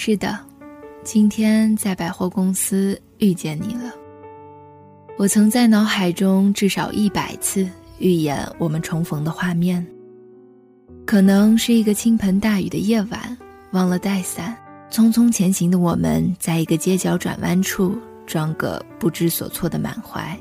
是的，今天在百货公司遇见你了。我曾在脑海中至少一百次预演我们重逢的画面。可能是一个倾盆大雨的夜晚，忘了带伞，匆匆前行的我们，在一个街角转弯处装个不知所措的满怀，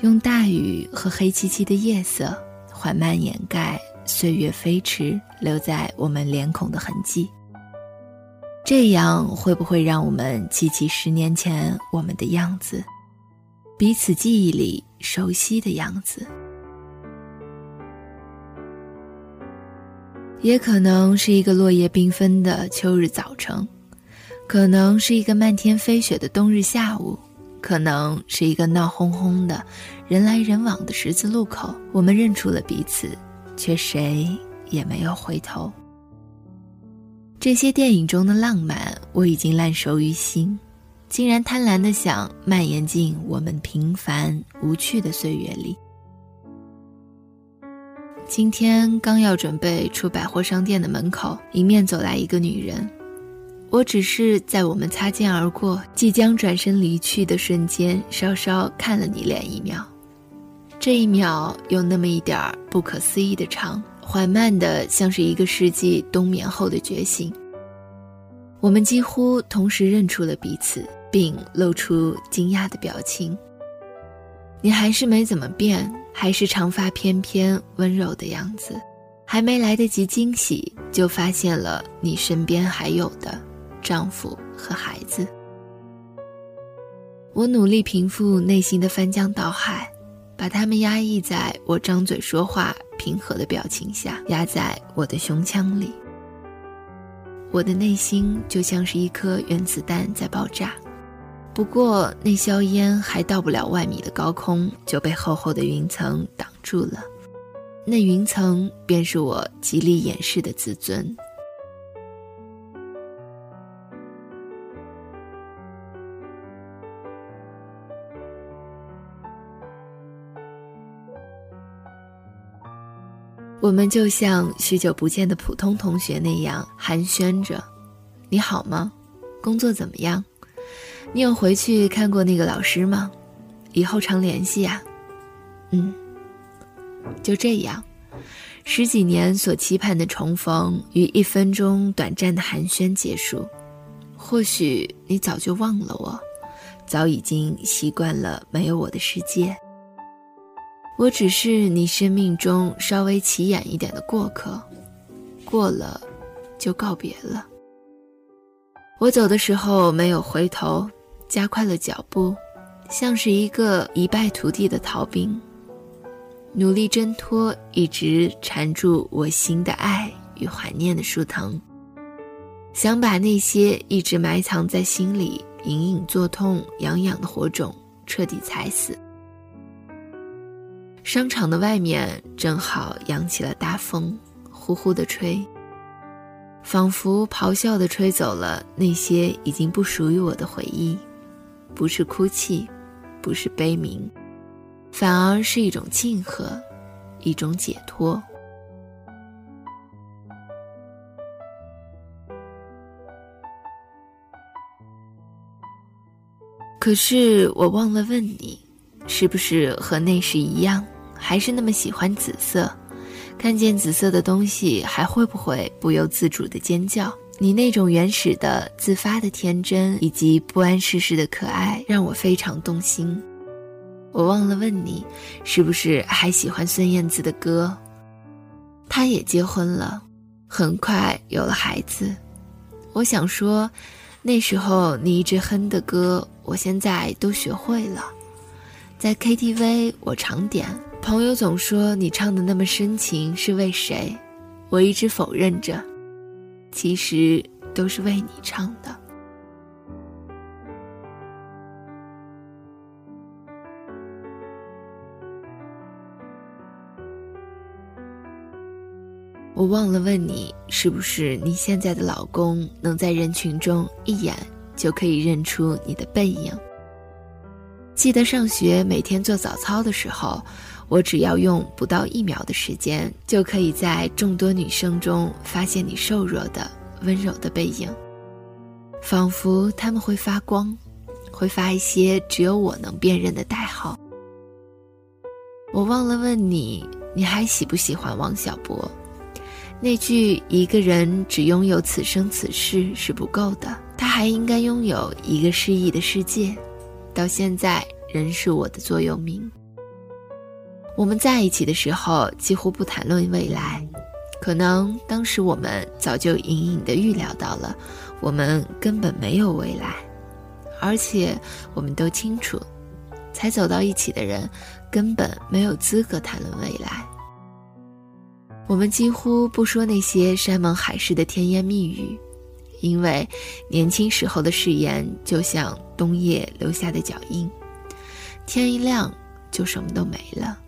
用大雨和黑漆漆的夜色缓慢掩盖岁月飞驰留在我们脸孔的痕迹。这样会不会让我们记起十年前我们的样子？彼此记忆里熟悉的样子，也可能是一个落叶缤纷的秋日早晨，可能是一个漫天飞雪的冬日下午，可能是一个闹哄哄的人来人往的十字路口。我们认出了彼此，却谁也没有回头。这些电影中的浪漫，我已经烂熟于心。竟然贪婪的想蔓延进我们平凡无趣的岁月里。今天刚要准备出百货商店的门口，迎面走来一个女人。我只是在我们擦肩而过、即将转身离去的瞬间，稍稍看了你脸一秒。这一秒有那么一点儿不可思议的长，缓慢的，像是一个世纪冬眠后的觉醒。我们几乎同时认出了彼此。并露出惊讶的表情。你还是没怎么变，还是长发翩翩、温柔的样子。还没来得及惊喜，就发现了你身边还有的丈夫和孩子。我努力平复内心的翻江倒海，把他们压抑在我张嘴说话平和的表情下，压在我的胸腔里。我的内心就像是一颗原子弹在爆炸。不过，那硝烟还到不了万米的高空，就被厚厚的云层挡住了。那云层便是我极力掩饰的自尊。我们就像许久不见的普通同学那样寒暄着：“你好吗？工作怎么样？”你有回去看过那个老师吗？以后常联系呀。嗯，就这样，十几年所期盼的重逢与一分钟短暂的寒暄结束。或许你早就忘了我，早已经习惯了没有我的世界。我只是你生命中稍微起眼一点的过客，过了，就告别了。我走的时候没有回头。加快了脚步，像是一个一败涂地的逃兵，努力挣脱一直缠住我心的爱与怀念的树藤，想把那些一直埋藏在心里、隐隐作痛、痒痒的火种彻底踩死。商场的外面正好扬起了大风，呼呼的吹，仿佛咆哮的吹走了那些已经不属于我的回忆。不是哭泣，不是悲鸣，反而是一种庆贺，一种解脱。可是我忘了问你，是不是和那时一样，还是那么喜欢紫色？看见紫色的东西，还会不会不由自主的尖叫？你那种原始的、自发的天真，以及不谙世事的可爱，让我非常动心。我忘了问你，是不是还喜欢孙燕姿的歌？她也结婚了，很快有了孩子。我想说，那时候你一直哼的歌，我现在都学会了。在 KTV，我常点。朋友总说你唱的那么深情，是为谁？我一直否认着。其实都是为你唱的。我忘了问你，是不是你现在的老公能在人群中一眼就可以认出你的背影？记得上学每天做早操的时候。我只要用不到一秒的时间，就可以在众多女生中发现你瘦弱的、温柔的背影。仿佛他们会发光，会发一些只有我能辨认的代号。我忘了问你，你还喜不喜欢王小波？那句“一个人只拥有此生此世是不够的，他还应该拥有一个诗意的世界”，到现在仍是我的座右铭。我们在一起的时候几乎不谈论未来，可能当时我们早就隐隐的预料到了，我们根本没有未来，而且我们都清楚，才走到一起的人根本没有资格谈论未来。我们几乎不说那些山盟海誓的甜言蜜语，因为年轻时候的誓言就像冬夜留下的脚印，天一亮就什么都没了。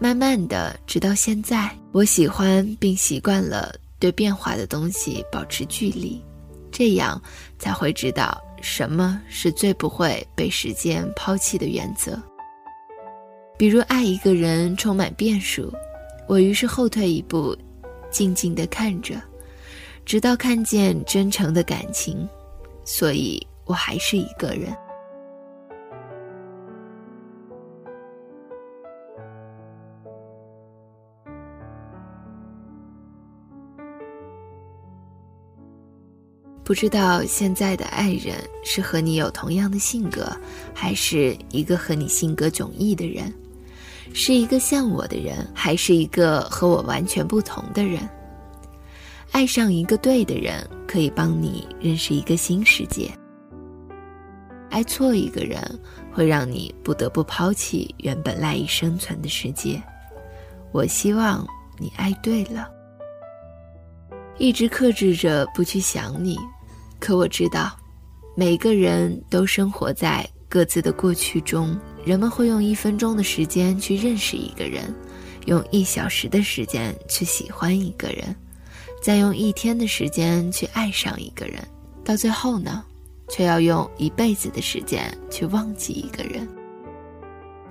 慢慢的，直到现在，我喜欢并习惯了对变化的东西保持距离，这样才会知道什么是最不会被时间抛弃的原则。比如爱一个人充满变数，我于是后退一步，静静的看着，直到看见真诚的感情，所以我还是一个人。不知道现在的爱人是和你有同样的性格，还是一个和你性格迥异的人？是一个像我的人，还是一个和我完全不同的人？爱上一个对的人，可以帮你认识一个新世界；爱错一个人，会让你不得不抛弃原本赖以生存的世界。我希望你爱对了，一直克制着不去想你。可我知道，每个人都生活在各自的过去中。人们会用一分钟的时间去认识一个人，用一小时的时间去喜欢一个人，再用一天的时间去爱上一个人，到最后呢，却要用一辈子的时间去忘记一个人。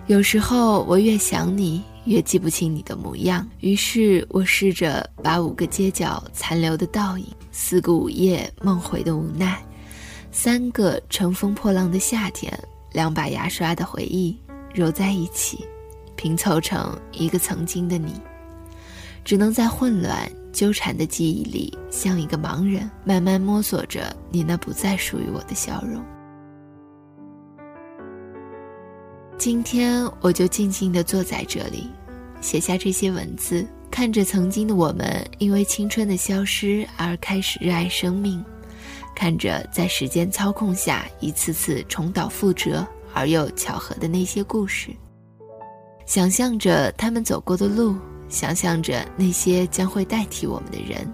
有时候我越想你，越记不清你的模样。于是我试着把五个街角残留的倒影。四个午夜梦回的无奈，三个乘风破浪的夏天，两把牙刷的回忆揉在一起，拼凑成一个曾经的你。只能在混乱纠缠的记忆里，像一个盲人，慢慢摸索着你那不再属于我的笑容。今天我就静静地坐在这里，写下这些文字。看着曾经的我们因为青春的消失而开始热爱生命，看着在时间操控下一次次重蹈覆辙而又巧合的那些故事，想象着他们走过的路，想象着那些将会代替我们的人。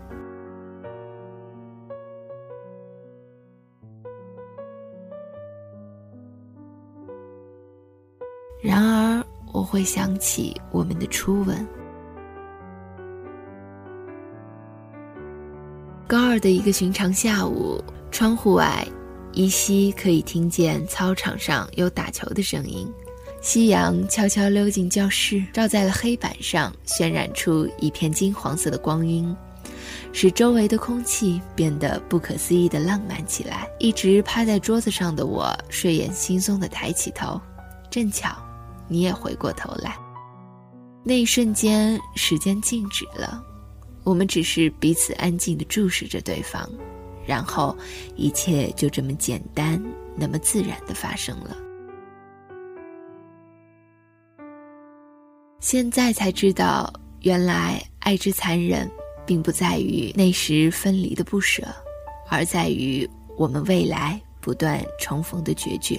然而，我会想起我们的初吻。高二的一个寻常下午，窗户外依稀可以听见操场上有打球的声音。夕阳悄悄溜进教室，照在了黑板上，渲染出一片金黄色的光晕，使周围的空气变得不可思议的浪漫起来。一直趴在桌子上的我，睡眼惺忪地抬起头，正巧你也回过头来。那一瞬间，时间静止了。我们只是彼此安静的注视着对方，然后一切就这么简单、那么自然的发生了。现在才知道，原来爱之残忍，并不在于那时分离的不舍，而在于我们未来不断重逢的决绝。